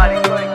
body.